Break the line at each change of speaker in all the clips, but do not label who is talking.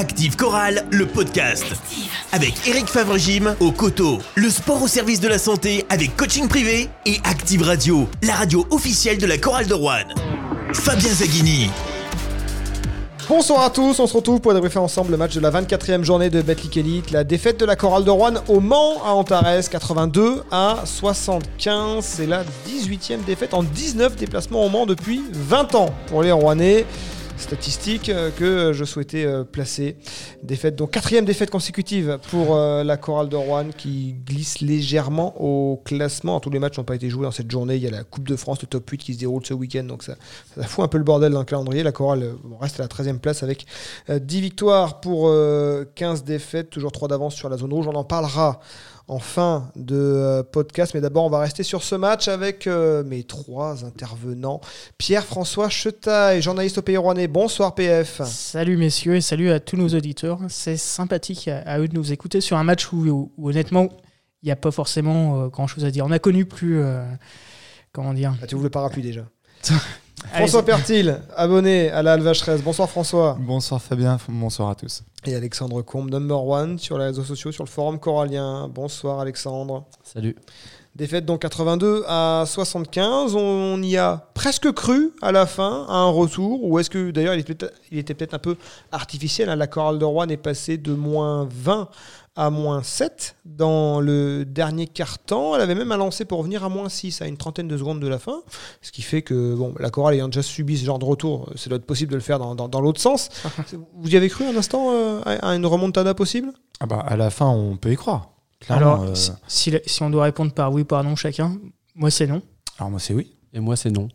Active Chorale, le podcast. Avec Eric Favre-Gym au coteau. Le sport au service de la santé avec coaching privé. Et Active Radio, la radio officielle de la Chorale de Rouen. Fabien Zaghini.
Bonsoir à tous, on se retrouve pour débriefer ensemble le match de la 24e journée de Betclic Elite, la défaite de la Chorale de Rouen au Mans à Antares, 82 à 75. C'est la 18e défaite en 19 déplacements au Mans depuis 20 ans pour les Rouennais statistique euh, que je souhaitais euh, placer. Défaite, donc quatrième défaite consécutive pour euh, la chorale de Rouen qui glisse légèrement au classement. Tous les matchs n'ont pas été joués dans cette journée. Il y a la Coupe de France, le top 8 qui se déroule ce week-end, donc ça, ça, fout un peu le bordel dans le calendrier. La chorale reste à la 13e place avec 10 victoires pour 15 défaites, toujours 3 d'avance sur la zone rouge. On en parlera en fin de euh, podcast. Mais d'abord, on va rester sur ce match avec euh, mes trois intervenants. Pierre-François Chetaille, journaliste au Pays Rouennais. Bonsoir PF.
Salut messieurs et salut à tous nos auditeurs. C'est sympathique à, eux de nous écouter sur un match où, honnêtement, il n'y a pas forcément euh, grand-chose à dire. On a connu plus... comment dire
ah, Tu voulais pas rappeler déjà François Pertil, abonné à la Alvacheresse. Bonsoir François.
Bonsoir Fabien, bonsoir à tous.
Et Alexandre Combe, number one sur les réseaux sociaux, sur le forum corallien. Bonsoir Alexandre.
Salut.
Défaite donc 82 à 75. On y a presque cru à la fin à un retour. Ou est-ce que d'ailleurs il était peut-être un peu artificiel hein. La chorale de Rouen est passée de moins 20 à moins 7 dans le dernier quart-temps. Elle avait même un lancé pour revenir à moins 6 à une trentaine de secondes de la fin. Ce qui fait que bon, la chorale ayant déjà subi ce genre de retour, c'est possible de le faire dans, dans, l'autre sens. Vous y avez cru un instant euh, à une remontada possible?
Ah bah, À la fin, on peut y croire.
Alors, euh, si, si, on doit répondre par oui ou par non chacun, moi c'est non.
Alors moi c'est oui.
Et moi c'est non.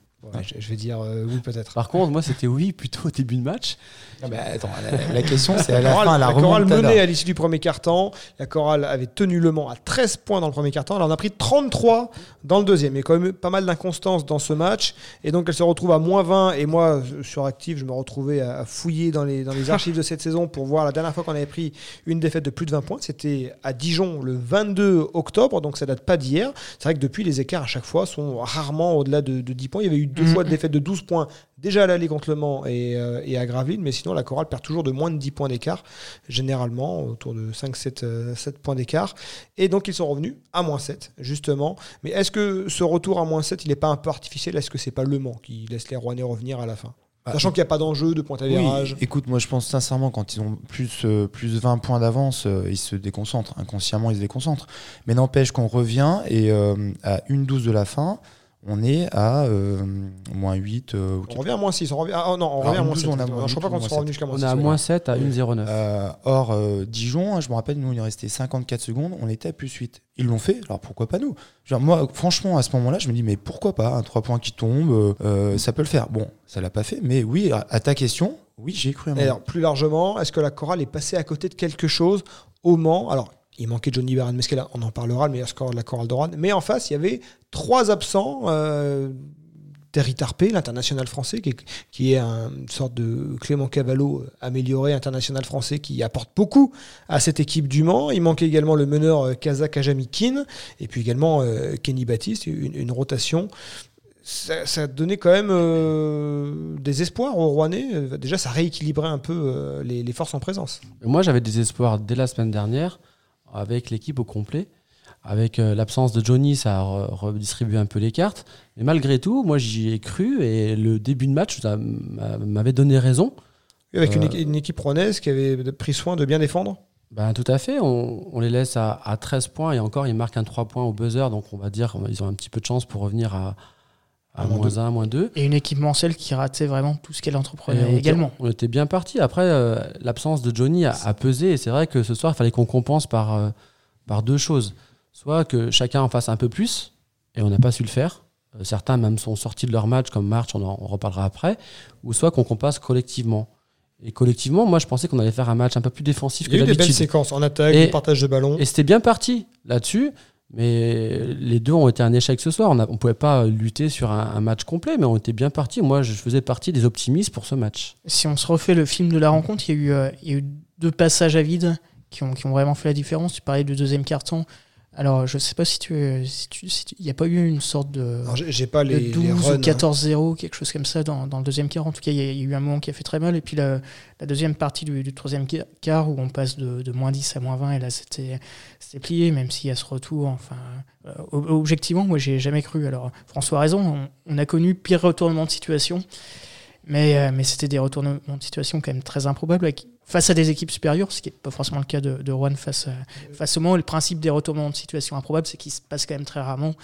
Je, vais dire euh, oui peut-être.
Par contre, moi c'était oui plutôt au début de match.
Ah bah, attends, la, question c'est à la, fin, la,
la chorale menait à l'issue du premier quart-temps. La chorale avait tenu le Mans à 13 points dans le premier quart-temps. Elle en a pris 33 dans le deuxième. Il y a quand même pas mal d'inconstance dans ce match. Et donc elle se retrouve à moins 20. Et moi, sur Active, je me retrouvais à fouiller dans les, dans les archives de cette saison pour voir la dernière fois qu'on avait pris une défaite de plus de 20 points. C'était à Dijon le 22 octobre. Donc ça date pas d'hier. C'est vrai que depuis, les écarts à chaque fois sont rarement au-delà de, 10 points. Il y avait eu deux mm-hmm. fois de défaite de 12 points déjà à l'aller contre Le Mans et, euh, et, à Gravelines, mais sinon la chorale perd toujours de moins de 10 points d'écart, généralement autour de 5-7 7 euh, points d'écart. Et donc ils sont revenus à moins 7, justement. Mais est-ce que ce retour à moins 7, il n'est pas un peu artificiel? Est-ce que c'est pas Le Mans qui laisse les Rouennais revenir à la fin? Bah, Sachant qu'il n'y a pas d'enjeu de point à
virage. écoute, moi je pense sincèrement, quand ils ont plus, euh, plus 20 points d'avance, ils se déconcentrent. Inconsciemment, ils se déconcentrent. Mais n'empêche qu'on revient et à une douze de la fin, on est à euh, moins 8.
Euh, on revient à moins 6. On revient à, oh non, on revient à moins 7. On a, je crois pas qu'on soit revenu jusqu'à moins 6.
On est à moins 7 à 1,09.
Euh, or, euh, Dijon, je me rappelle, nous, il est resté 54 secondes, on était à plus 8. Ils l'ont fait, alors pourquoi pas nous? Genre, Moi, franchement, à ce moment-là, je me dis, mais pourquoi pas? Un 3 points qui tombe, ça peut le faire. Bon, ça l'a pas fait, mais oui, à, ta question, oui, j'ai cru à
moi. alors, plus largement, est-ce que la chorale est passée à côté de quelque chose au Mans? Alors, il manquait Johnny Baran Mesquela, on en parlera, le meilleur score de la chorale d'Oran. Mais en face, il y avait trois absents. Euh, Terry Tarpé, l'international français, qui est, une sorte de Clément Cavallo amélioré, international français, qui apporte beaucoup à cette équipe du Mans. Il manquait également le meneur euh, kazakh Ajami Kin, et puis également euh, Kenny Baptiste, une, rotation. Ça, ça, donnait quand même euh, des espoirs aux Rouennais. Déjà, ça rééquilibrait un peu les, forces en présence.
Moi, j'avais des espoirs dès la semaine dernière avec l'équipe au complet. Avec euh, l'absence de Johnny, ça a redistribué un peu les cartes. Mais malgré tout, moi j'y ai cru et le début de match m'avait donné raison.
avec une, euh, équipe rouennaise qui avait pris soin de bien défendre
ben, Tout à fait. On, les laisse à, 13 points et encore, ils marquent un 3 points au buzzer. Donc on va dire qu'ils ont un petit peu de chance pour revenir à, à moins 1, moins 2.
Et une équipe mancelle qui ratait vraiment tout ce qu'elle entreprenait également.
on était bien parti. Après, euh, l'absence de Johnny a, pesé. Et c'est vrai que ce soir, il fallait qu'on compense par, par deux choses soit que chacun en fasse un peu plus, et on n'a pas su le faire. Euh, certains même sont sortis de leur match, comme March, on en reparlera après, ou soit qu'on compasse collectivement. Et collectivement, moi, je pensais qu'on allait faire un match un peu plus défensif
Il y a eu des belles séquences en attaque, et, partage de ballon.
Et c'était bien parti là-dessus. Mais les deux ont été un échec ce soir. On ne pouvait pas lutter sur un, match complet, mais on était bien parti. Moi, je faisais partie des optimistes pour ce match.
Si on se refait le film de la rencontre, il y a eu, euh, deux passages à vide qui ont, vraiment fait la différence. Tu parlais du deuxième carton Alors, je sais pas si tu. Si tu, si tu- il n'y a pas eu une sorte de.
Alors, j'ai- J'ai pas
de
les, les
12
runs,
ou
hein.
14-0, quelque chose comme ça dans, dans le deuxième quart. En tout cas, il y, a- il y a eu un moment qui a fait très mal. Et puis la, la deuxième partie du, du troisième quart où on passe de, de moins 10 à moins 20, et là c'était plié, même s'il y a ce retour. Enfin, euh, ob- objectivement, moi j'ai jamais cru. Alors François a raison, on, on a connu pire retournement de situation, mais, euh, mais c'était des retournements de situation quand même très improbables face à des équipes supérieures, ce qui n'est pas forcément le cas de, de face, à, face au Mans. Le principe des retournements de situation improbables, c'est qu'ils se passent quand même très rarement.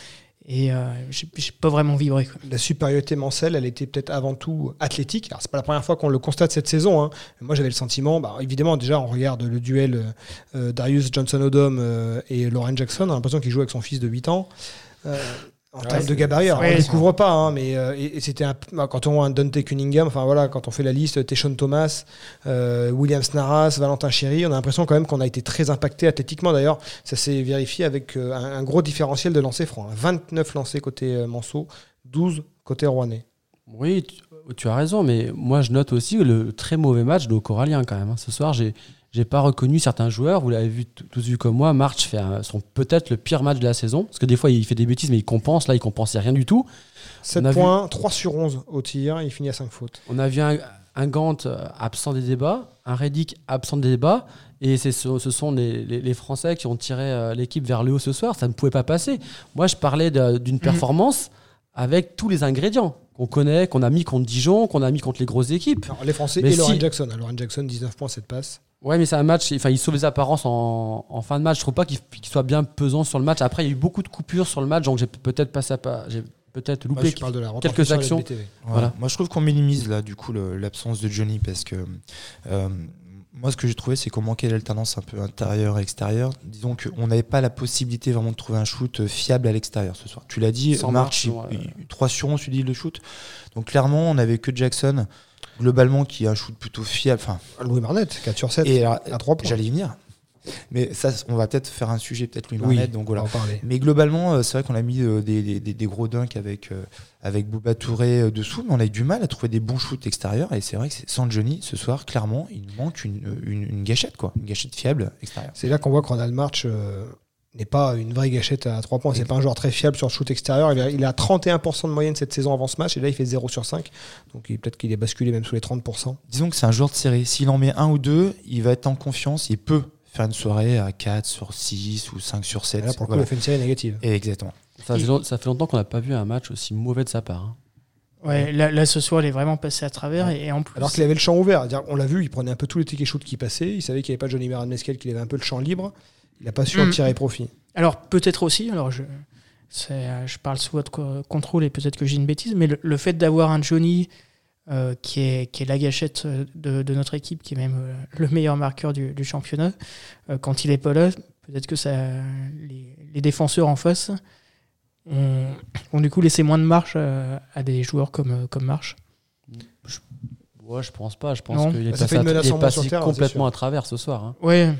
Et euh, j'ai pas vraiment vibré.
La supériorité mancelle, elle était peut-être avant tout athlétique. Alors, c'est pas la première fois qu'on le constate cette saison. hein. Moi, j'avais le sentiment, bah, évidemment, déjà, on regarde le duel euh, euh, Darius Johnson-Odom euh, et Lauren Jackson. On a l'impression qu'il joue avec son fils de 8 ans. En
Ouais,
termes de gabarit, alors,
ouais,
on ne découvre pas, hein, mais euh, et, et c'était un- quand on voit un Dante Cunningham, enfin voilà, quand on fait la liste, Teshon Thomas, euh, William Snaras, Valentin Chéry, on a l'impression quand même qu'on a été très impacté athlétiquement. D'ailleurs, ça s'est vérifié avec euh, un, un gros différentiel de lancers francs. hein. 29 lancers côté euh, Manceau, 12 côté Rouennais.
Oui, tu, tu as raison, mais moi je note aussi le très mauvais match de Corallien quand même. hein. Ce soir, j'ai j'ai pas reconnu certains joueurs. Vous l'avez vu tous vu comme moi. March fait un- son peut-être le pire match de la saison parce que des fois il fait des bêtises, mais il compense. Là, il compensait rien du tout.
7
On a
points, 3 sur 11 au tir, il finit à 5 fautes.
On a vu un, un Gant euh, absent des débats, un Reddick absent des débats, et c'est ce, ce sont les, les- les Français qui ont tiré euh, l'équipe vers le haut ce soir. Ça ne pouvait pas passer. Moi, je parlais d'une performance avec tous les ingrédients qu'on connaît, qu'on a mis contre Dijon, qu'on a mis contre les grosses équipes.
Alors, les Français
Mais
et Lauren
si-
Jackson. hein. Lauren Jackson, 19 points, 7 passes.
Ouais, mais c'est un match. Enfin, il sauve les apparences en, en fin de match. Je trouve pas qu'il soit bien pesant sur le match. Après, il y a eu beaucoup de coupures sur le match, donc j'ai peut-être passé à pas. J'ai peut-être loupé.
je parle de la
quelques actions.
LBTV.
Ouais.
Voilà.
Moi, je trouve qu'on minimise là, du coup, l'absence de Johnny parce que euh, moi, ce que j'ai trouvé, c'est qu'on manquait d'alternance un peu intérieur-extérieur. Disons qu'on n'avait pas la possibilité vraiment de trouver un shoot fiable à l'extérieur ce soir. Tu l'as dit,
Sans
March,
marche,
il-
ouais.
il- 3 sur 11, tu dis le shoot. Donc, clairement, on n'avait que Jackson, globalement, qui a un shoot plutôt fiable. Enfin,
Louis Marnette, 4 sur 7.
et alors,
à 3 points.
j'allais y venir. Mais ça, on va peut-être faire un sujet, peut-être Louis
Oui,
donc voilà.
on va en parler.
Mais globalement, euh, c'est vrai qu'on a mis euh, des, des- gros dunks avec, euh, avec Bouba Touré dessous, mais on a eu du mal à trouver des bons shoots extérieurs. Et c'est vrai que sans Johnny, ce soir, clairement, il manque une, une, une gâchette, quoi. Une gâchette fiable extérieure.
C'est là qu'on voit que Ronald March euh, n'est pas une vraie gâchette à 3 points. C'est pas un joueur très fiable sur le shoot extérieur. Il a, il a 31% de moyenne cette saison avant ce match et là il fait 0 sur 5. Donc peut-être qu'il est basculé même sous les 30%.
Disons que c'est un joueur de série. S'il en met un ou deux, il va être en confiance. Il peut faire une soirée à 4 sur 6 ou 5 sur 7.
Et là pour le coup
Voilà.
il a fait une série négative.
Et exactement.
Ça, fait long- ça fait longtemps qu'on n'a pas vu un match aussi mauvais de sa part. hein.
Ouais, là, là, ce soir, il est vraiment passé à travers. Et, et en plus,
Alors qu'il avait le champ ouvert. On l'a vu, il prenait un peu tous les tickets shoot qui passaient. Il savait qu'il n'y avait pas Johnny Meran Mesquel, qu'il avait un peu le champ libre. Il n'a pas su en
Mm.
tirer profit.
Alors peut-être aussi, alors je, euh, je parle sous votre co- contrôle et peut-être que j'ai une bêtise, mais le, le fait d'avoir un Johnny euh, qui, est, qui est la gâchette euh, de, de notre équipe, qui est même euh, le meilleur marqueur du, du championnat, euh, quand il est pas là, peut-être que ça, les, les défenseurs en face ont, ont du coup laissé moins de marche euh, à des joueurs comme, comme Marche.
Ouais, je pense pas. Je pense qu'il est
Bah,
passé,
fait une
à-
menace
il est passé
terre, c'est
complètement à travers ce soir. hein.
Ouais,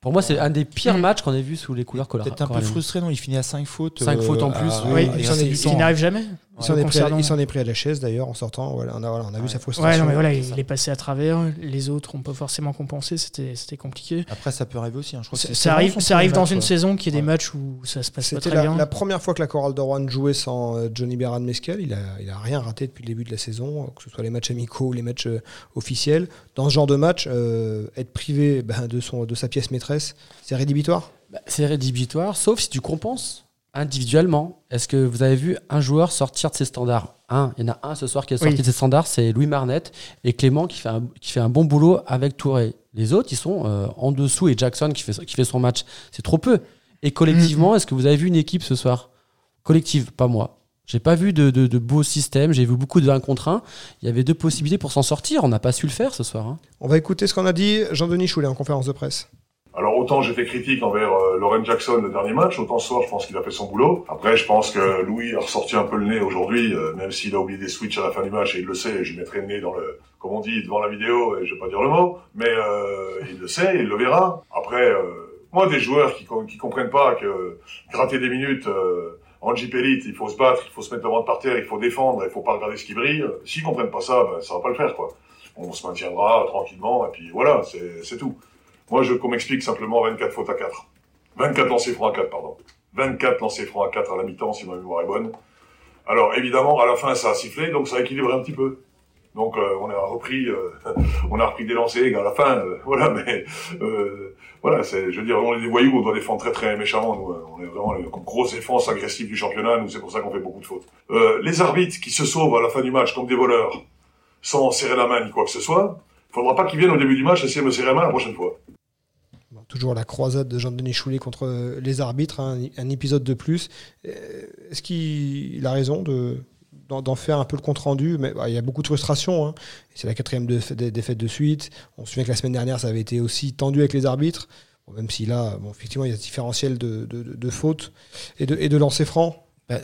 Pour moi, c'est un des pires
Mm.
matchs qu'on ait vu sous les couleurs color-
Peut-être un peu frustré, non? Il finit à 5 fautes.
Cinq
euh,
fautes en plus,
à-
oui,
il
qui n'arrive jamais.
Il s'en, est pris à,
concernant-
il s'en est pris à la chaise d'ailleurs en sortant. Voilà, on a, voilà, on a vu sa frustration.
Ouais, non, mais voilà, il, est passé à travers. Les autres n'ont pas forcément compensé. C'était, compliqué.
Après, ça peut arriver aussi. hein. Je crois que
Ça, arrive, ça arrive dans
match,
une saison qui est des
Ouais.
matchs où ça se passe pas très
la,
bien.
la première fois que la chorale de Rouen jouait sans euh, Johnny Beran Mescal. Il a, il a rien raté depuis le début de la saison, euh, que ce soit les matchs amicaux ou les matchs euh, officiels. Dans ce genre de match, euh, être privé ben, de, son, de sa pièce maîtresse, c'est rédhibitoire?
Bah, c'est rédhibitoire, sauf si tu compenses individuellement. Est-ce que vous avez vu un joueur sortir de ses standards? Un, il y en a un ce soir qui est sorti
Oui.
de ses standards, c'est Louis Marnette et Clément qui fait un, qui fait un bon boulot avec Touré. Les autres, ils sont euh, en dessous et Jackson qui fait, qui fait son match. C'est trop peu. Et collectivement, est-ce que vous avez vu une équipe ce soir? Collective, pas moi. J'ai pas vu de, de, de beaux systèmes, j'ai vu beaucoup de 1 contre 1. Il y avait deux possibilités pour s'en sortir, on n'a pas su le faire ce soir. hein.
On va écouter ce qu'on a dit Jean-Denis Choulet en conférence de presse.
Alors autant j'étais critique envers euh, Lauren Jackson le dernier match, autant ce soir je pense qu'il a fait son boulot. Après je pense que Louis a ressorti un peu le nez aujourd'hui, euh, même s'il a oublié des switches à la fin du match et il le sait, je mettrai le nez dans le, comme on dit, devant la vidéo et je vais pas dire le mot, mais euh, il le sait, il le verra. Après, euh, moi des joueurs qui, com- qui comprennent pas que gratter des minutes en Elite, il faut se battre, il faut se mettre devant par terre, il faut défendre, il faut pas regarder ce qui brille. S'ils comprennent pas ça, ben, ça va pas le faire quoi. On se maintiendra tranquillement et puis voilà, c'est tout. Moi, je veux qu'on m'explique simplement 24 fautes à 4. 24 lancers francs à 4, pardon. 24 lancers francs à 4 à la mi-temps, si ma mémoire est bonne. Alors évidemment, à la fin, ça a sifflé, donc ça a équilibré un petit peu. Donc euh, on a repris, euh, on a repris des lancers à la fin, euh, voilà. Mais voilà, c'est, je veux dire, on est des voyous, on doit défendre très très méchamment. Nous, on est vraiment la grosse défense agressive du championnat. Nous, c'est pour ça qu'on fait beaucoup de fautes. les arbitres qui se sauvent à la fin du match comme des voleurs, sans serrer la main ni quoi que ce soit, faudra pas qu'ils viennent au début du match essayer de me serrer la main la prochaine fois.
Toujours la croisade de Jean-Denis Choulet contre les arbitres, hein, un, épisode de plus. Est-ce qu'il a raison de, d'en faire un peu le compte rendu, mais bah, il y a beaucoup de frustration. Hein. C'est la quatrième défaite de suite. On se souvient que la semaine dernière, ça avait été aussi tendu avec les arbitres. même si là, effectivement, il y a ce différentiel de, fautes et de, lancers francs.
Bah,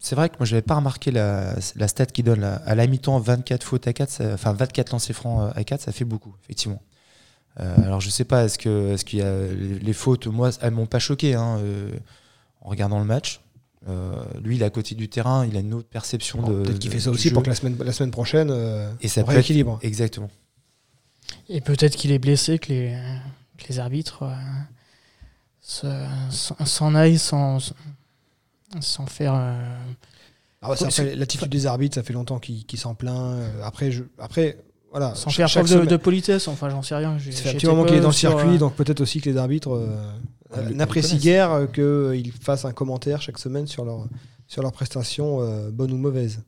c'est vrai que moi, je n'avais pas remarqué la, stat qui donne à la mi-temps 24 fautes à 4, enfin 24 lancers francs à 4, ça fait beaucoup, effectivement. Euh, alors, je sais pas, est-ce qu'il est qu'il y a les, fautes, moi, elles m'ont pas choqué hein, euh, en regardant le match. Euh, lui, il est à côté du terrain, il a une autre perception de.
Peut-être qu'il fait ça aussi pour que la semaine, la semaine prochaine, euh,
et ça
rééquilibre.
Exactement.
Et peut-être qu'il est blessé, que les, les arbitres euh, s'en aillent sans, sans faire.
Ah L'attitude des arbitres, ça fait longtemps qu'il s'en plaint. après, je, après, voilà.
Sans faire preuve de, politesse, enfin, j'en sais rien.
Ça fait un petit moment qu'il est dans le circuit, donc peut-être aussi que les arbitres euh, n'apprécie guère qu'ils fassent un commentaire chaque semaine sur leur, sur leur prestation, euh, bonne ou mauvaise.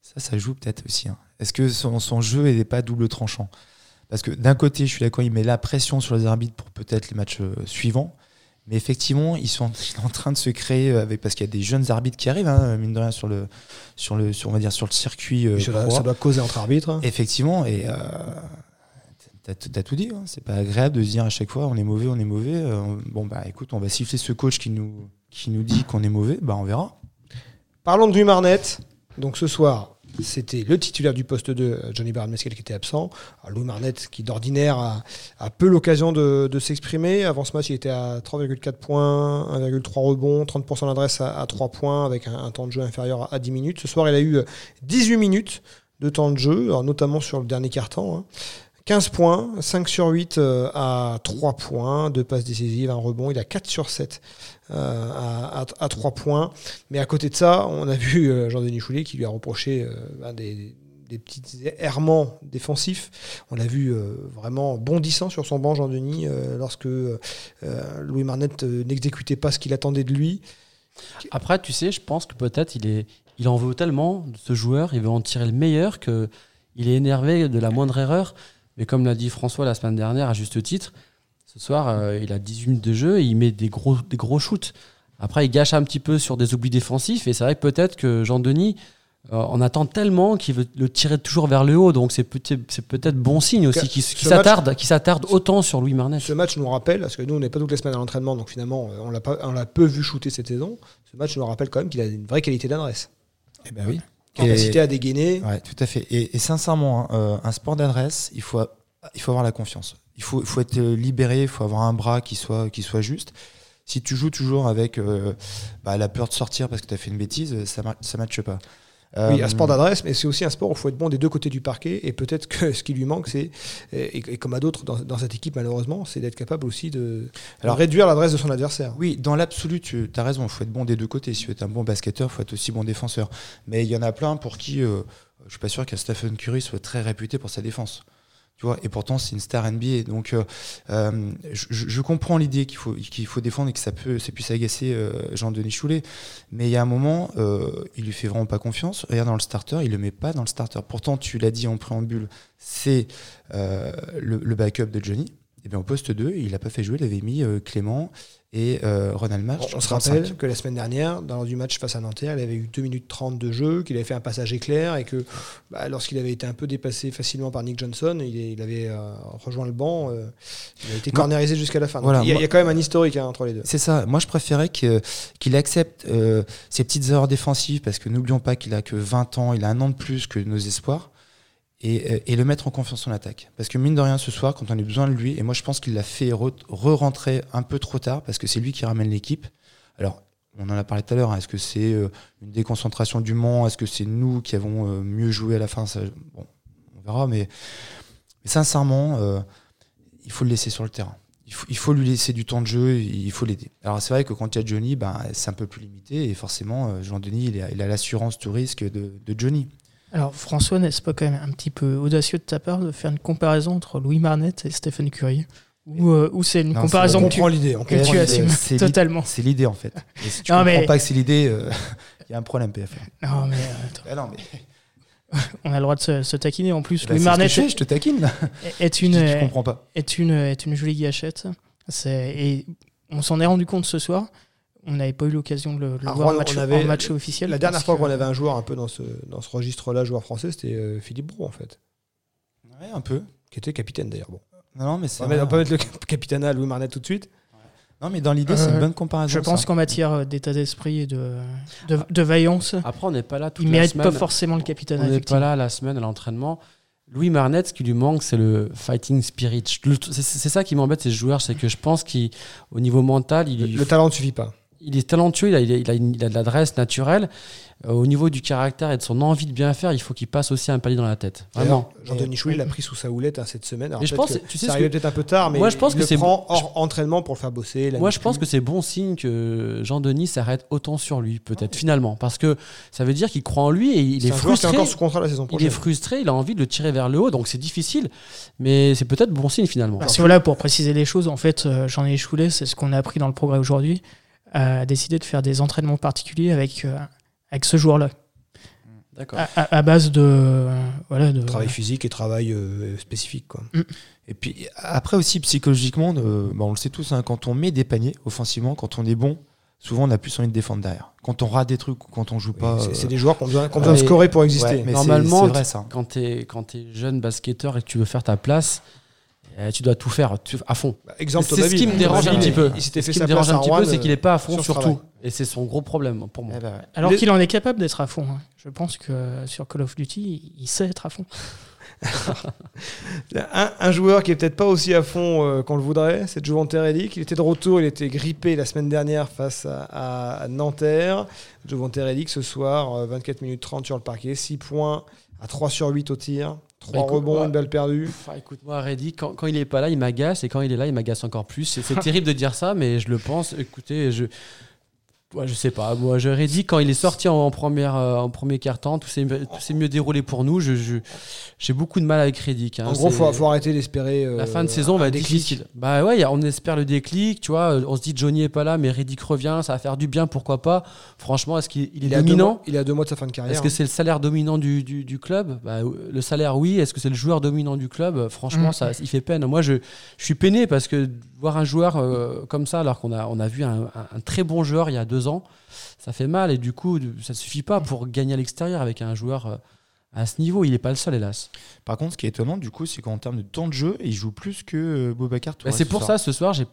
Ça, ça joue peut-être aussi. Hein. Est-ce que son, son jeu n'est pas double tranchant? Parce que d'un côté, je suis d'accord, il met la pression sur les arbitres pour peut-être les matchs euh, suivants. Mais effectivement, ils sont en train de se créer avec parce qu'il y a des jeunes arbitres qui arrivent, hein, mine de rien, sur le, sur le, sur, on va dire sur le circuit.
ça, doit, causer entre arbitres.
Effectivement, et T'as tout dit, hein. c'est pas agréable de se dire à chaque fois on est mauvais, on est mauvais. Euh, bon bah écoute, on va siffler ce coach qui nous, qui nous dit qu'on est mauvais, bah on verra.
Parlons de Louis Marnette. Donc ce soir, c'était le titulaire du poste 2, Johnny Barnes qui était absent. Louis Marnette, qui d'ordinaire a, peu l'occasion de, s'exprimer. Avant ce match, il était à 3,4 points, 1,3 rebonds, 30% d'adresse à, 3 points, avec un, temps de jeu inférieur à 10 minutes. Ce soir, il a eu 18 minutes de temps de jeu, notamment sur le dernier quart-temps. Hein. 15 points, 5 sur 8 euh, à 3 points, 2 passes décisives, un rebond. Il a 4 sur 7 euh, à, 3 points. Mais à côté de ça, on a vu euh, Jean-Denis Choulet qui lui a reproché des, petits errements défensifs. On l'a vu vraiment bondissant sur son banc, Jean-Denis, lorsque Louis Marnette n'exécutait pas ce qu'il attendait de lui.
Après, tu sais, je pense que peut-être il, il en veut tellement de ce joueur, il veut en tirer le meilleur, que il est énervé de la moindre erreur. Mais comme l'a dit François la semaine dernière, à juste titre, ce soir, euh, il a 18 minutes de jeu et il met des gros, des gros shoots. Après, il gâche un petit peu sur des oublis défensifs. Et c'est vrai que peut-être que Jean-Denis euh, en attend tellement qu'il veut le tirer toujours vers le haut. Donc c'est peut-être, peut-être bon signe aussi qu'il, s'attarde, s'attarde autant sur Louis Marnet.
Ce match nous rappelle, parce que nous, on n'est pas toutes les semaines à l'entraînement, donc finalement, on l'a, pas, on l'a peu vu shooter cette saison. Ce match nous rappelle quand même qu'il a une vraie qualité d'adresse.
Eh ben oui.
Capacité à dégainer.
Ouais, tout à fait. Et, sincèrement, hein, euh, un sport d'adresse, il faut, il faut avoir la confiance. Il faut, faut être libéré, il faut avoir un bras qui soit, qui soit juste. Si tu joues toujours avec euh, bah, la peur de sortir parce que tu as fait une bêtise, ça ne matche pas.
Oui, un sport euh, d'adresse, mais c'est aussi un sport où il faut être bon des deux côtés du parquet. Et peut-être que ce qui lui manque, c'est, et, comme à d'autres dans, cette équipe malheureusement, c'est d'être capable aussi de Alors, réduire l'adresse de son adversaire.
Oui, dans l'absolu, tu as raison, il faut être bon des deux côtés. Si tu es un bon basketteur, il faut être aussi bon défenseur. Mais il y en a plein pour qui, euh, je suis pas sûr qu'un Stephen Curry soit très réputé pour sa défense et pourtant, c'est une star NBA. Donc, euh, euh, je, comprends l'idée qu'il faut, qu'il faut défendre et que ça, peut, ça puisse agacer euh, Jean-Denis Choulet. Mais il y a un moment, il lui fait vraiment pas confiance. Regarde dans le starter, il le met pas dans le starter. Pourtant, tu l'as dit en préambule, c'est le, backup de Johnny. Et bien au poste 2, il n'a pas fait jouer, il avait mis Clément et euh, Ronald Match.
On, se rappelle que la semaine dernière, dans du match face à Nanterre, il avait eu 2 minutes 30 de jeu, qu'il avait fait un passage éclair et que bah, lorsqu'il avait été un peu dépassé facilement par Nick Johnson, il, avait euh, rejoint le banc, euh, il a été cornérisé jusqu'à la fin. il, y a, quand même un historique hein, entre les deux.
C'est ça. Moi, je préférais qu'il accepte ses petites erreurs défensives parce que n'oublions pas qu'il a que 20 ans, il a un an de plus que nos espoirs. Euh, et, le mettre en confiance en attaque. Parce que mine de rien, ce soir, quand on a besoin de lui, et moi je pense qu'il l'a fait re-rentrer un peu trop tard, parce que c'est lui qui ramène l'équipe. Alors, on en a parlé tout à l'heure, hein. est-ce que c'est euh, une déconcentration du Mans? Est-ce que c'est nous qui avons euh, mieux joué à la fin? Bon, on verra, mais, sincèrement, il faut le laisser sur le terrain. Il faut, lui laisser du temps de jeu, il faut l'aider. Alors c'est vrai que quand il y a Johnny, ben, c'est un peu plus limité et forcément Jean-Denis il a l'assurance tout risque de Johnny.
Alors François, n'est-ce pas quand même un petit peu audacieux de ta part de faire une comparaison entre Louis Marnette et Stéphane Curie Ou, euh, ou c'est une
Non,
comparaison
On
que tu,
comprend l'idée. on
que
comprend
tu assumes
C'est l'idée-
totalement
C'est l'idée en fait. Et si tu
Non,
comprends
mais-
pas que c'est l'idée, euh, il y a un problème PFR.
Non, mais euh,
Ah non, mais
on a le droit de se, se taquiner. En plus, Louis
c'est ce que
Marnette
je je te taquine là.
est une,
dis que tu comprends pas.
est une, est une jolie gâchette. C'est- Et on s'en est rendu compte ce soir. On n'avait pas eu l'occasion de le, de
Alors,
voir en
on
match,
avait-
en match officiel.
La dernière fois qu'on avait un joueur un peu dans ce, dans ce registre-là, joueur français, c'était euh, Philippe Brou, en fait,
Ouais, un peu.
qui était capitaine d'ailleurs. Bon.
Non, non, mais c'est
On va
vrai.
on peut mettre le cap- capitaine à Louis Marnet tout de suite.
Non, mais dans l'idée, c'est
Euh,
une bonne comparaison.
Je pense qu'en matière d'état d'esprit et de, de, de vaillance,
Après, on n'est pas là toute
il
la
mérite pas forcément le capitaine.
On n'est pas là la semaine à l'entraînement. Louis Marnet, ce qui lui manque, c'est le fighting spirit. C'est ça qui m'embête, ces joueurs, c'est que je pense qu'au niveau mental, il,
Le, le talent ne suffit pas.
Il est talentueux, il a, il a- il a une- il a de l'adresse naturelle. Euh, au niveau du caractère et de son envie de bien faire, il faut qu'il passe aussi un palier dans la tête. Vraiment.
Jean-Denis Chouet l'a pris sous sa houlette hein, cette semaine. Alors
Et je pense,
que
tu sais
ça arrivait peut-être un peu tard, mais
Moi, je pense
il
que
le
c'est
prend hors entraînement pour le faire bosser. la
Moi, je pense
plus.
que c'est bon signe que Jean-Denis s'arrête autant sur lui, peut-être, finalement. Parce que ça veut dire qu'il croit en lui et il est
qui
frustré.
encore sous contrat la saison
Il est frustré, il a envie de le tirer vers le haut, donc c'est difficile. Mais c'est peut-être bon signe, finalement.
Parce que voilà, pour préciser les choses, en fait, euh, j'en ai échoué, c'est ce qu'on a appris dans le progrès aujourd'hui, a décidé de faire des entraînements particuliers avec, euh, avec ce joueur-là,
D'accord.
à, à- à base de, euh, voilà, de
Travail physique et travail euh, spécifique. Quoi.
Et puis après aussi psychologiquement, euh, bah, on le sait tous, hein, quand on met des paniers offensivement, quand on est bon, souvent on a plus envie de défendre derrière. Quand on rate des trucs ou quand on joue pas.
C'est
euh,
c'est des joueurs ont besoin de
mais-
scorer pour exister.
ouais, mais
Normalement,
vrai ça.
Quand tu es, quand es jeune basketteur et que tu veux faire ta place, eh, tu dois tout faire tu- à fond.
Bah, exemple,
C'est ce qui me dérange un petit peu.
Il s'était
Ce qui me dérange un petit peu, c'est qu'il n'est pas à fond
sur
tout. Et c'est son gros problème pour moi.
Eh ben, ouais.
Alors
Les-
qu'il en est capable d'être à fond. hein. Je pense que sur Call of Duty, il sait être à fond.
Un, un joueur qui est peut-être pas aussi à fond euh, qu'on le voudrait, c'est Jovan Teredic. Il était de retour, il était grippé la semaine dernière face à, à Nanterre. Jovan Teredic ce soir, euh, 24 minutes 30 sur le parquet, 6 points à 3 sur 8 au tir, 3
Bah,
rebonds, une balle perdue.
Enfin, écoute-moi, Reddy, quand, quand il est pas là, il m'agace, et quand il est là, il m'agace encore plus. C'est terrible de dire ça, mais je le pense. Écoutez, je. Ouais, je sais pas. Moi, je Reddy, quand il est sorti en, première, euh, en premier quart-temps, tout s'est mieux déroulé pour nous. Je- je- J'ai beaucoup de mal avec Reddick. hein.
en gros, faut, faut arrêter d'espérer. euh,
La fin de saison va être
déclic.
difficile. Bah ouais, on espère le déclic, tu vois. On se dit Johnny est pas là, mais Reddick revient, ça va faire du bien, pourquoi pas. Franchement, est-ce qu'il il est,
Il
dominant
mois, il est à deux mois de sa fin de carrière.
Est-ce que c'est le salaire dominant du, du, du club? Bah, Le salaire, oui. Est-ce que c'est le joueur dominant du club? Franchement,
Mm.
ça, il fait peine. Moi, je, je suis peiné parce que voir un joueur euh, comme ça, alors qu'on a, on a vu un, un- un très bon joueur il y a deux ans, ça fait mal. Et du coup, ça ne suffit pas pour gagner à l'extérieur avec un joueur euh, à ce niveau. Il n'est pas le seul, hélas.
Par contre, ce qui est étonnant, du coup, c'est qu'en termes de temps de jeu, il joue plus que euh, Boubacar Touré.
Bah, c'est
ce
pour
soir.
ça, ce soir, si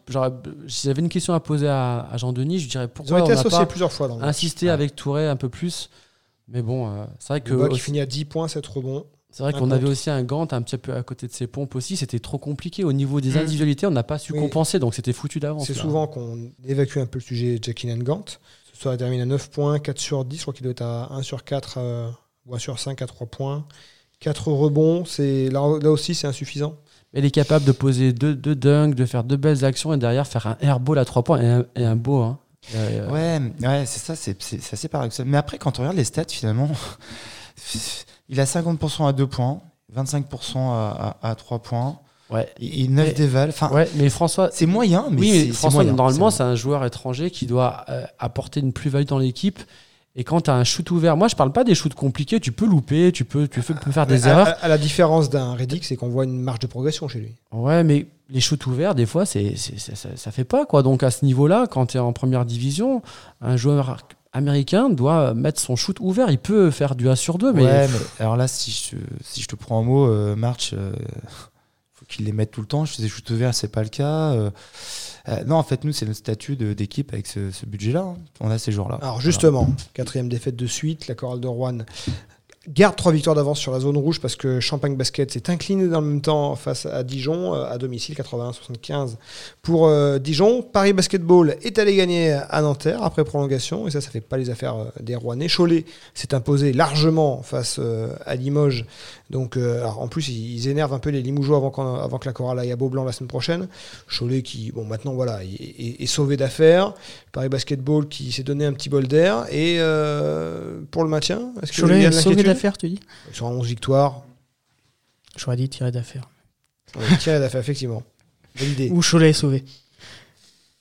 j'avais une question à poser à, à Jean-Denis, je dirais
Ils ont
pourquoi on
été
n'a pas
plusieurs fois dans le match.
insisté
Ouais.
avec Touré un peu plus. Mais bon, euh, c'est vrai que
qui
aussi-
finit à 10 points, 7 rebonds.
C'est vrai qu'on avait aussi un Gant un petit peu à côté de ses pompes aussi. C'était trop compliqué. Au niveau des
Mm.
individualités, on n'a pas su
Oui.
compenser, donc c'était foutu d'avance.
C'est souvent qu'on évacue un peu le sujet Jackie Gant. Ce soir, il termine à 9 points, 4 sur 10. Je crois qu'il doit être à 1 sur 4 euh, ou 1 sur 5 à 3 points. 4 rebonds, c'est là, là aussi c'est insuffisant.
Elle est capable de poser deux, deux dunks, de faire deux belles actions et derrière faire un airball à trois points et un, et un beau. Hein. Euh,
Ouais, ouais c'est ça, c'est assez paradoxal. Mais après, quand on regarde les stats, finalement, il a 50% à 2 points, 25% à, à, à 3 points,
ouais.
et, et 9
Mais-
déval. Enfin,
Ouais, mais François,
c'est moyen, mais
oui, mais François,
moyen,
normalement,
c'est
un joueur étranger qui doit euh, apporter une plus-value dans l'équipe. Et quand tu as un shoot ouvert, moi je parle pas des shoots compliqués, tu peux louper, tu peux, tu peux, tu peux faire des
à,
erreurs.
à- à la différence d'un Reddick, c'est qu'on voit une marge de progression chez lui.
Ouais, mais les shoots ouverts, des fois, c'est, c'est- ça, ça, ça fait pas quoi. Donc à ce niveau-là, quand tu es en première division, un joueur américain doit mettre son shoot ouvert. Il peut faire du 1 sur 2, mais
Ouais, mais alors là, si je, si je te prends en mot, euh, March, euh, faut qu'il les mette tout le temps. Je faisais shoot ouvert, c'est pas le cas. euh. Euh, non, en fait, nous, c'est notre statut d'équipe avec ce, ce budget-là. hein. On a ces jours-là.
Alors justement, quatrième défaite de suite, la chorale de Rouen garde trois victoires d'avance sur la zone rouge parce que Champagne Basket s'est incliné dans le même temps face à Dijon, euh, à domicile 81-75 pour euh, Dijon. Paris Basketball est allé gagner à Nanterre après prolongation et ça, ça fait pas les affaires euh, des Rouennais. Cholet s'est imposé largement face à Limoges. Donc, euh, alors, en plus, ils, ils énervent un peu les Limougeois avant, que la chorale aille à Beaublanc la semaine prochaine. Cholet qui, bon, maintenant, voilà, est, est- est sauvé d'affaires. Paris Basketball qui s'est donné un petit bol d'air. Et euh, pour le maintien, est-ce a
Cholet a sauvé d'affaires, tu dis?
Ils sont à 11 victoires.
J'aurais dit tirer d'affaires.
Ouais, Tiré d'affaires, effectivement. Validé.
Ou Cholet est sauvé.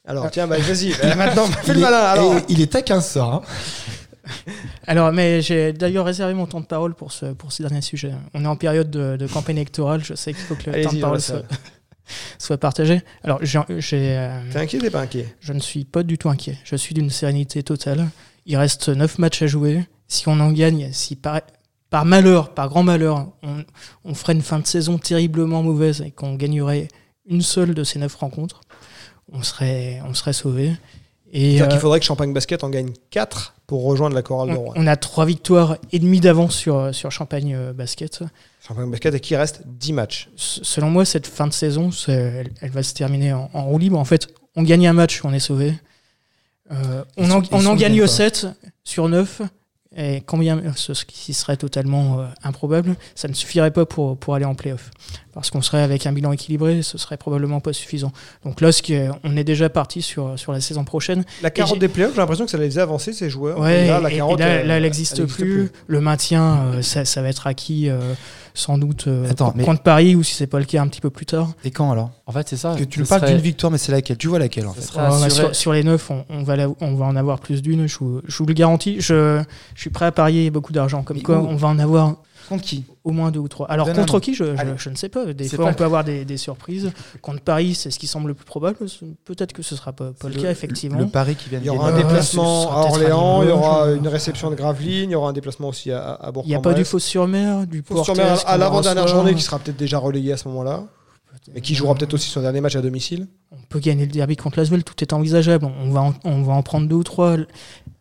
Alors, tiens, bah, vas-y, bah, maintenant, fais le
Il est-
malin. Alors,
et il est taquin ça. hein.
Alors, mais j'ai d'ailleurs réservé mon temps de parole pour ce, pour ce dernier sujet. On est en période de, de campagne électorale. Je sais qu'il faut que le temps de parole soit, soit partagé. Alors, j'ai, euh,
t'es inquiet, t'es pas inquiet?
je ne suis pas du tout inquiet. Je suis d'une sérénité totale. Il reste 9 matchs à jouer. Si on en gagne, si par, par malheur, par grand malheur, on, on ferait une fin de saison terriblement mauvaise et qu'on gagnerait une seule de ces 9 rencontres, on serait, on serait sauvé. Et,
C'est-à-dire qu'il
euh,
faudrait que Champagne Basket en gagne 4 pour rejoindre la chorale de Rouen.
on a 3 victoires et demie d'avance sur, sur Champagne euh, Basket.
Champagne Basket, et qui reste 10 matchs.
S- Selon moi, cette fin de saison, elle, elle va se terminer en, en roue libre. En fait, on gagne un match, on est sauvé. Euh, on en, on en gagne
bien, quoi.
7 sur 9. Et combien, ce qui serait totalement euh, improbable, ça ne suffirait pas pour, pour aller en playoff. Parce qu'on serait avec un bilan équilibré, ce serait probablement pas suffisant. Donc là, ce qui est- on est déjà parti sur, sur la saison prochaine.
La carotte des playoffs, j'ai l'impression que ça les faisait avancer, ces joueurs.
Ouais,
Et là, la
et
carotte,
là, là, elle n'existe plus. Le maintien, euh, ça, ça va être acquis euh, sans doute euh,
Attends, mais-
contre Paris, ou si c'est pas le cas, un petit peu plus tard.
Et quand alors?
En fait, c'est ça.
Que tu nous parles
serait-
d'une victoire, mais c'est laquelle? Tu vois laquelle en fait
assuré-
sur, sur les neuf, on, on va la- on va en avoir plus d'une, je, vous- je vous le garantis. Je, je suis prêt à parier beaucoup d'argent. Comme
Mais
quoi,
où?
on va en avoir
Contre qui
au moins deux ou trois. Alors,
Donne
contre qui je, je,
Allez.
je ne sais pas. Des fois,
pas-
on peut avoir des, des surprises. Contre Paris, c'est ce qui semble le plus probable. Peut-être que ce sera pas, pas le,
Le-
cas, effectivement.
Le pari qui vient de
Il y aura un déplacement à Orléans, il y aura une réception de Gravelines, il y aura un déplacement aussi à, à bourg
Il n'y a pas du Fos-sur-Mer, du
Sur
Portes.
mer à l'avant-dernière journée qui sera peut-être déjà relégué à ce moment-là, mais qui jouera peut-être aussi son dernier match à domicile.
On peut gagner le derby contre Lasvel, tout est envisageable. On va en, on va en prendre deux ou trois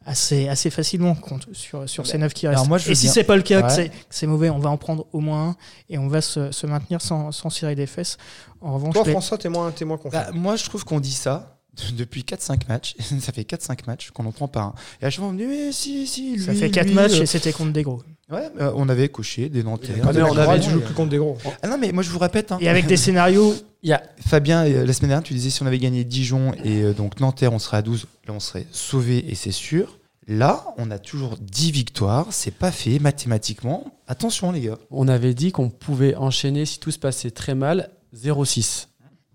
assez, assez facilement contre- sur, sur ces neuf qui restent.
alors moi,
et si c'est pas le cas, que
Ouais.
c'est- que c'est mauvais, on va en prendre au moins un et on va se, se maintenir sans, sans cirer des fesses. En revanche,
Toi,
les-
François, t'es moins, t'es moins confiant.
Bah, moi, je trouve qu'on dit ça depuis 4-5 matchs. ça fait 4-5 matchs qu'on en prend pas un. Et à chaque fois, on me dit, mais si, si, lui,
ça fait quatre
lui,
matchs
euh,
et c'était contre des gros.
Ouais, euh, on avait coché des Nantais.
Ah,
on
on
avait
avait
dû-
joue plus contre des gros.
Ah non, mais moi, je vous répète. hein.
Et avec des scénarios,
Il y a
Fabien, euh, la semaine dernière, tu disais si on avait gagné Dijon et euh, donc Nanterre, on serait à 12. Là, on serait sauvé et c'est sûr. Là, on a toujours 10 victoires. C'est pas fait mathématiquement. Attention, les gars.
on avait dit qu'on pouvait enchaîner si tout se passait très mal 0-6.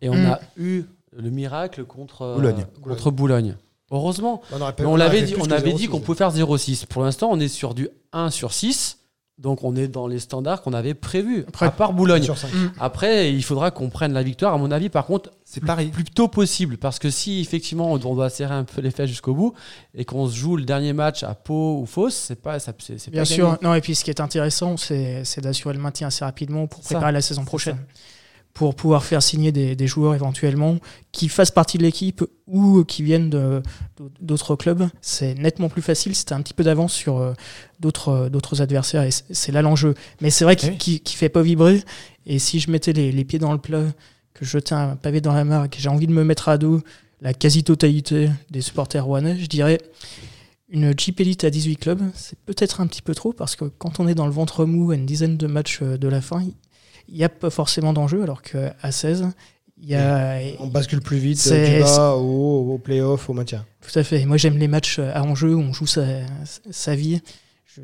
Et on
Mm.
a eu le miracle contre euh,
Boulogne.
Contre Boulogne. Heureusement.
On,
Mais l'avait dit, on avait
0-6.
dit qu'on pouvait faire 0-6. Pour l'instant, on est sur du 1 sur 6. Donc on est dans les standards qu'on avait prévus.
Après-
à part Boulogne.
Cinq.
Après, il faudra qu'on prenne la victoire. À mon avis, par contre,
C'est pareil.
plus tôt possible. Parce que si effectivement on doit serrer un peu les fesses jusqu'au bout et qu'on se joue le dernier match à Pau ou Fos, c'est pas, ça- c'est,
bien
pas
sûr.
gagné.
Non, et puis ce qui est intéressant, c'est d'assurer le maintien assez rapidement pour
Ça,
préparer la saison prochaine. Pour pouvoir faire signer des, des joueurs éventuellement qui fassent partie de l'équipe ou qui viennent d'autres clubs. C'est nettement plus facile as un petit peu d'avance sur euh, d'autres euh, d'autres adversaires. Et c'est- là l'enjeu. Mais c'est vrai qu'il
Oui.
qui fait pas vibrer. Et si je mettais les, les pieds dans le plat, que je jetais un pavé dans la mare, et que j'ai envie de me mettre à dos la quasi-totalité des supporters rouennais, je dirais une Jeep Elite à 18 clubs, c'est peut-être un petit peu trop parce que quand on est dans le ventre mou à une dizaine de matchs euh, de la fin, il n'y a pas forcément d'enjeu alors qu'à 16, il y a.
On bascule plus vite du bas au, au playoff, au maintien.
Tout à fait. Moi j'aime les matchs à enjeu où on joue sa, sa vie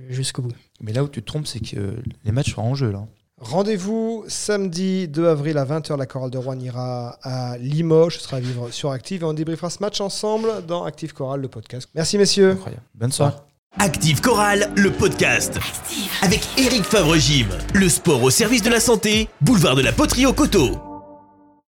jusqu'au bout.
Mais là où tu te trompes, c'est que les matchs sont en jeu là.
Rendez-vous samedi 2 avril à 20h. La chorale de Rouen ira à Limoges. Ce sera à vivre sur Active et on débriefera ce match ensemble dans Active Chorale, le podcast. Merci messieurs.
Incroyable. Bonne soirée.
Active Chorale, le podcast. Avec Eric Favre-Gym. Le sport au service de la santé, boulevard de la Poterie au Coteau.